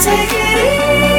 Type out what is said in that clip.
Take it easy.